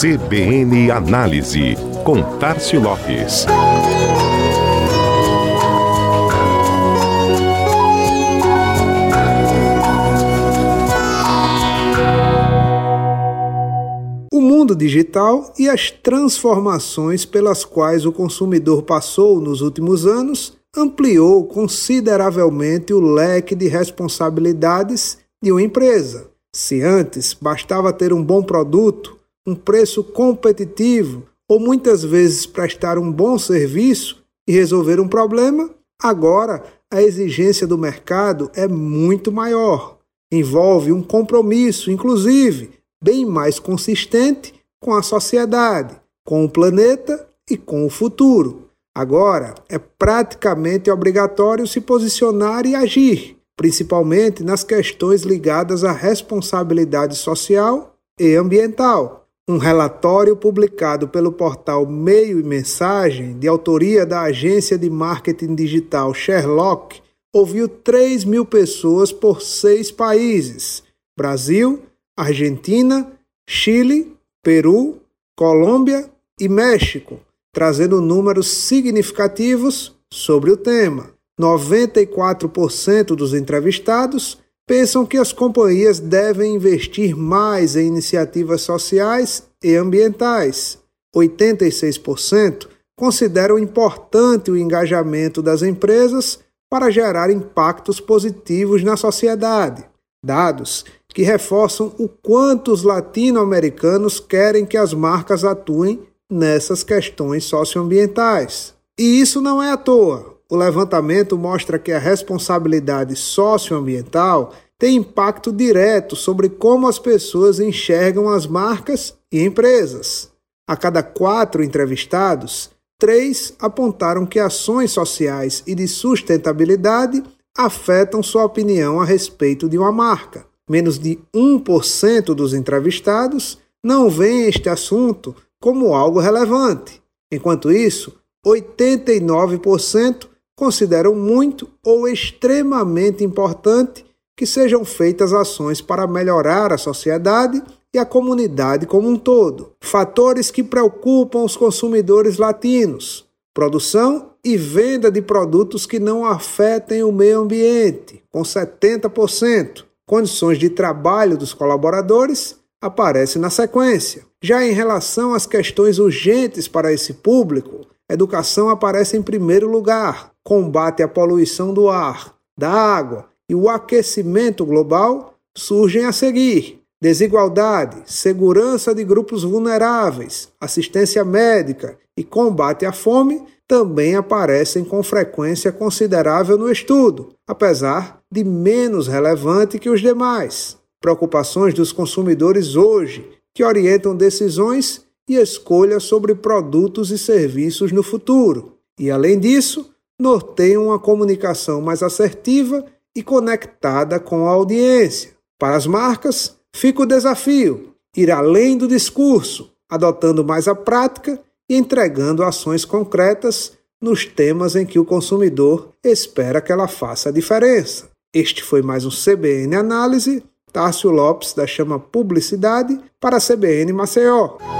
CBN Análise, com Tarcio Lopes. O mundo digital e as transformações pelas quais o consumidor passou nos últimos anos ampliou consideravelmente o leque de responsabilidades de uma empresa. Se antes bastava ter um bom produto, um preço competitivo ou muitas vezes prestar um bom serviço e resolver um problema, agora a exigência do mercado é muito maior. Envolve um compromisso, inclusive, bem mais consistente com a sociedade, com o planeta e com o futuro. Agora é praticamente obrigatório se posicionar e agir, principalmente nas questões ligadas à responsabilidade social e ambiental. Um relatório publicado pelo portal Meio e Mensagem, de autoria da agência de marketing digital Sherlock, ouviu 3 mil pessoas por seis países: Brasil, Argentina, Chile, Peru, Colômbia e México trazendo números significativos sobre o tema. 94% dos entrevistados pensam que as companhias devem investir mais em iniciativas sociais e ambientais. 86% consideram importante o engajamento das empresas para gerar impactos positivos na sociedade. Dados que reforçam o quanto os latino-americanos querem que as marcas atuem nessas questões socioambientais. E isso não é à toa. O levantamento mostra que a responsabilidade socioambiental tem impacto direto sobre como as pessoas enxergam as marcas e empresas. A cada quatro entrevistados, três apontaram que ações sociais e de sustentabilidade afetam sua opinião a respeito de uma marca. Menos de 1% dos entrevistados não veem este assunto como algo relevante. Enquanto isso, 89% consideram muito ou extremamente importante que sejam feitas ações para melhorar a sociedade e a comunidade como um todo. Fatores que preocupam os consumidores latinos: produção e venda de produtos que não afetem o meio ambiente, com 70%. Condições de trabalho dos colaboradores aparece na sequência. Já em relação às questões urgentes para esse público, educação aparece em primeiro lugar, combate à poluição do ar, da água e o aquecimento global surgem a seguir. Desigualdade, segurança de grupos vulneráveis, assistência médica e combate à fome também aparecem com frequência considerável no estudo, apesar de menos relevante que os demais. Preocupações dos consumidores hoje que orientam decisões e escolhas sobre produtos e serviços no futuro. E, além disso, norteiam uma comunicação mais assertiva e conectada com a audiência. Para as marcas, fica o desafio ir além do discurso, adotando mais a prática e entregando ações concretas nos temas em que o consumidor espera que ela faça a diferença. Este foi mais um CBN Análise Tárcio Lopes, da Chama Publicidade, para a CBN Maceió.